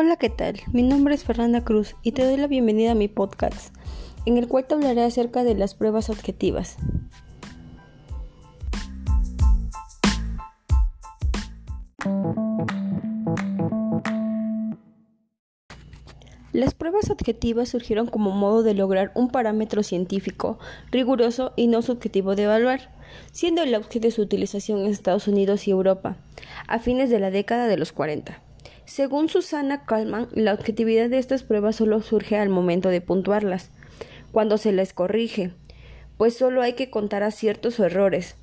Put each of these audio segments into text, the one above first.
Hola, ¿qué tal? Mi nombre es Fernanda Cruz y te doy la bienvenida a mi podcast, en el cual te hablaré acerca de las pruebas objetivas. Las pruebas objetivas surgieron como modo de lograr un parámetro científico, riguroso y no subjetivo de evaluar, siendo el auge de su utilización en Estados Unidos y Europa, a fines de la década de los 40. Según Susana Kalman, la objetividad de estas pruebas solo surge al momento de puntuarlas, cuando se las corrige, pues solo hay que contar aciertos o errores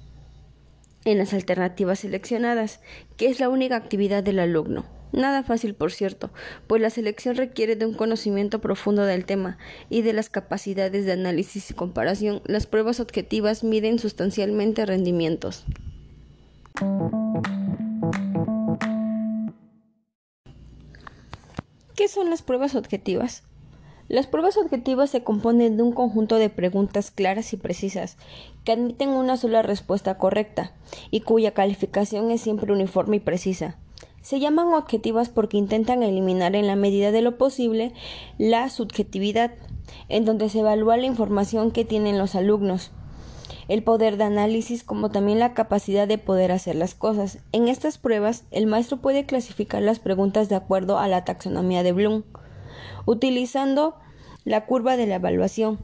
en las alternativas seleccionadas, que es la única actividad del alumno. Nada fácil, por cierto, pues la selección requiere de un conocimiento profundo del tema y de las capacidades de análisis y comparación. Las pruebas objetivas miden sustancialmente rendimientos. ¿Qué son las pruebas objetivas? Las pruebas objetivas se componen de un conjunto de preguntas claras y precisas que admiten una sola respuesta correcta y cuya calificación es siempre uniforme y precisa. Se llaman objetivas porque intentan eliminar en la medida de lo posible la subjetividad, en donde se evalúa la información que tienen los alumnos el poder de análisis como también la capacidad de poder hacer las cosas. En estas pruebas, el maestro puede clasificar las preguntas de acuerdo a la taxonomía de Bloom, utilizando la curva de la evaluación.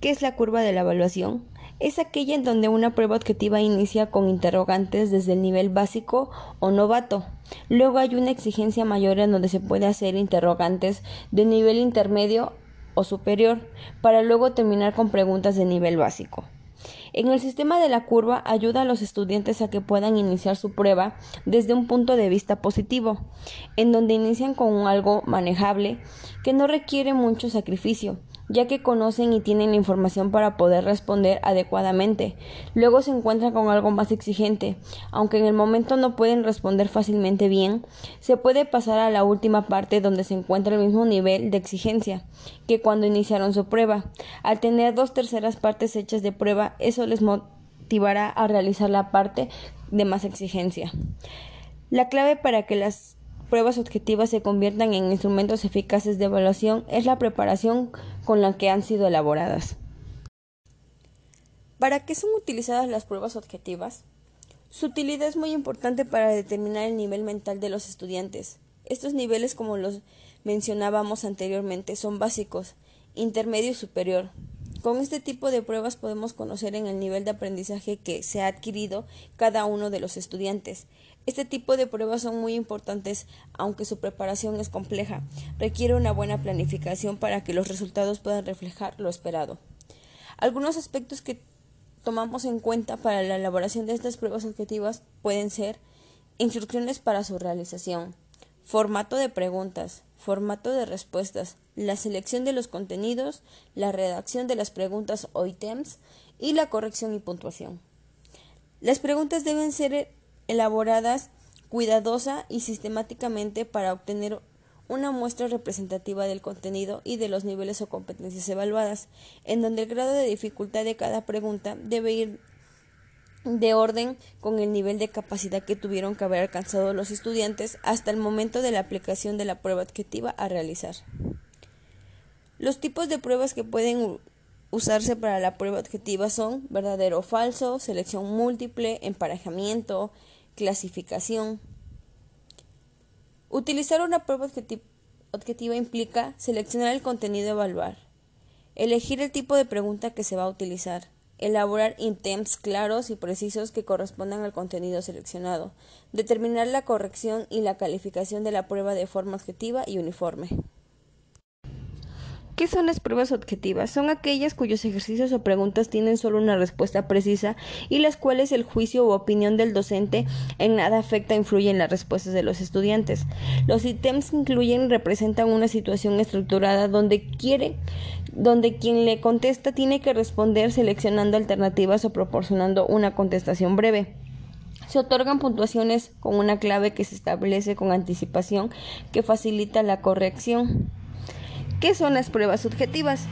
¿Qué es la curva de la evaluación? Es aquella en donde una prueba objetiva inicia con interrogantes desde el nivel básico o novato. Luego hay una exigencia mayor en donde se puede hacer interrogantes de nivel intermedio o superior, para luego terminar con preguntas de nivel básico. En el sistema de la curva ayuda a los estudiantes a que puedan iniciar su prueba desde un punto de vista positivo, en donde inician con algo manejable que no requiere mucho sacrificio, ya que conocen y tienen la información para poder responder adecuadamente. Luego se encuentran con algo más exigente, aunque en el momento no pueden responder fácilmente bien, se puede pasar a la última parte donde se encuentra el mismo nivel de exigencia que cuando iniciaron su prueba. Al tener dos terceras partes hechas de prueba, eso les motivará a realizar la parte de más exigencia. La clave para que las pruebas objetivas se conviertan en instrumentos eficaces de evaluación es la preparación con la que han sido elaboradas. ¿Para qué son utilizadas las pruebas objetivas? Su utilidad es muy importante para determinar el nivel mental de los estudiantes. Estos niveles, como los mencionábamos anteriormente, son básicos, intermedio y superior. Con este tipo de pruebas podemos conocer en el nivel de aprendizaje que se ha adquirido cada uno de los estudiantes. Este tipo de pruebas son muy importantes, aunque su preparación es compleja. Requiere una buena planificación para que los resultados puedan reflejar lo esperado. Algunos aspectos que tomamos en cuenta para la elaboración de estas pruebas objetivas pueden ser instrucciones para su realización, formato de preguntas, formato de respuestas, la selección de los contenidos, la redacción de las preguntas o ítems y la corrección y puntuación. Las preguntas deben ser elaboradas cuidadosa y sistemáticamente para obtener una muestra representativa del contenido y de los niveles o competencias evaluadas, en donde el grado de dificultad de cada pregunta debe ir de orden con el nivel de capacidad que tuvieron que haber alcanzado los estudiantes hasta el momento de la aplicación de la prueba objetiva a realizar. Los tipos de pruebas que pueden usarse para la prueba objetiva son verdadero o falso, selección múltiple, emparejamiento, clasificación. Utilizar una prueba objetiva implica seleccionar el contenido a evaluar, elegir el tipo de pregunta que se va a utilizar, elaborar intents claros y precisos que correspondan al contenido seleccionado, determinar la corrección y la calificación de la prueba de forma objetiva y uniforme. ¿Qué son las pruebas objetivas? Son aquellas cuyos ejercicios o preguntas tienen solo una respuesta precisa y las cuales el juicio u opinión del docente en nada afecta o influye en las respuestas de los estudiantes. Los ítems que incluyen representan una situación estructurada donde quiere donde quien le contesta tiene que responder seleccionando alternativas o proporcionando una contestación breve. Se otorgan puntuaciones con una clave que se establece con anticipación que facilita la corrección. ¿Qué son las pruebas subjetivas?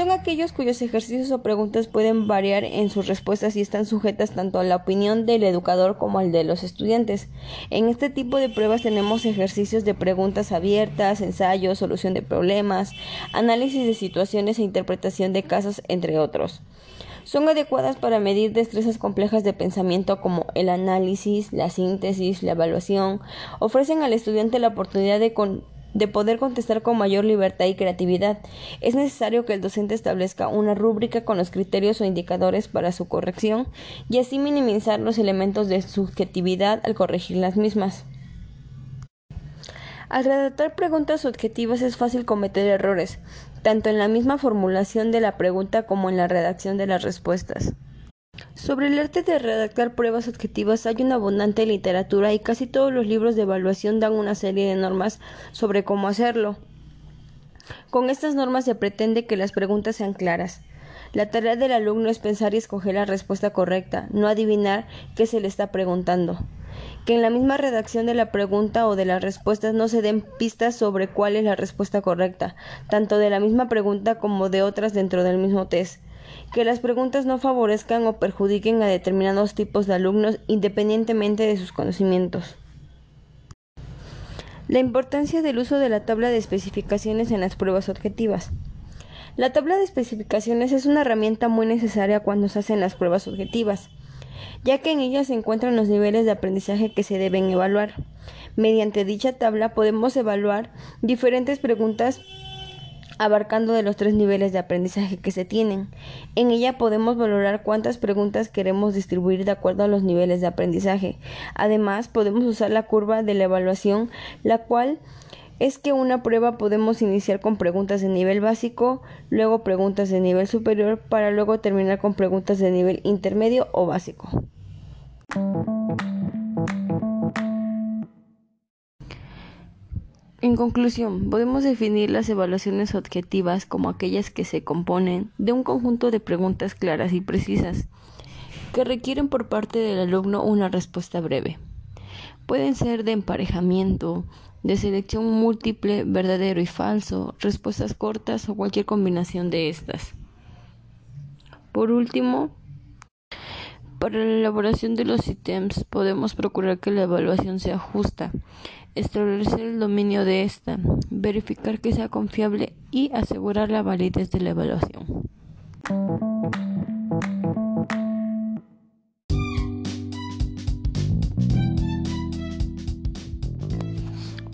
son aquellos cuyos ejercicios o preguntas pueden variar en sus respuestas y están sujetas tanto a la opinión del educador como al de los estudiantes. En este tipo de pruebas tenemos ejercicios de preguntas abiertas, ensayos, solución de problemas, análisis de situaciones e interpretación de casos, entre otros. Son adecuadas para medir destrezas complejas de pensamiento como el análisis, la síntesis, la evaluación. Ofrecen al estudiante la oportunidad de, de poder contestar con mayor libertad y creatividad. Es necesario que el docente establezca una rúbrica con los criterios o indicadores para su corrección y así minimizar los elementos de subjetividad al corregir las mismas. Al redactar preguntas objetivas es fácil cometer errores, tanto en la misma formulación de la pregunta como en la redacción de las respuestas. Sobre el arte de redactar pruebas objetivas hay una abundante literatura y casi todos los libros de evaluación dan una serie de normas sobre cómo hacerlo. Con estas normas se pretende que las preguntas sean claras. La tarea del alumno es pensar y escoger la respuesta correcta, no adivinar qué se le está preguntando que en la misma redacción de la pregunta o de las respuestas no se den pistas sobre cuál es la respuesta correcta, tanto de la misma pregunta como de otras dentro del mismo test, que las preguntas no favorezcan o perjudiquen a determinados tipos de alumnos independientemente de sus conocimientos. La importancia del uso de la tabla de especificaciones en las pruebas objetivas. La tabla de especificaciones es una herramienta muy necesaria cuando se hacen las pruebas objetivas ya que en ella se encuentran los niveles de aprendizaje que se deben evaluar. Mediante dicha tabla podemos evaluar diferentes preguntas abarcando de los tres niveles de aprendizaje que se tienen. En ella podemos valorar cuántas preguntas queremos distribuir de acuerdo a los niveles de aprendizaje. Además, podemos usar la curva de la evaluación, la cual es que una prueba podemos iniciar con preguntas de nivel básico, luego preguntas de nivel superior, para luego terminar con preguntas de nivel intermedio o básico. En conclusión, podemos definir las evaluaciones objetivas como aquellas que se componen de un conjunto de preguntas claras y precisas que requieren por parte del alumno una respuesta breve. Pueden ser de emparejamiento, de selección múltiple, verdadero y falso, respuestas cortas o cualquier combinación de estas. Por último, para la elaboración de los ítems podemos procurar que la evaluación sea justa, establecer el dominio de esta, verificar que sea confiable y asegurar la validez de la evaluación.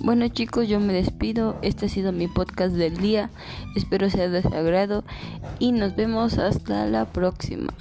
Bueno chicos, yo me despido. Este ha sido mi podcast del día. Espero sea de su agrado y nos vemos hasta la próxima.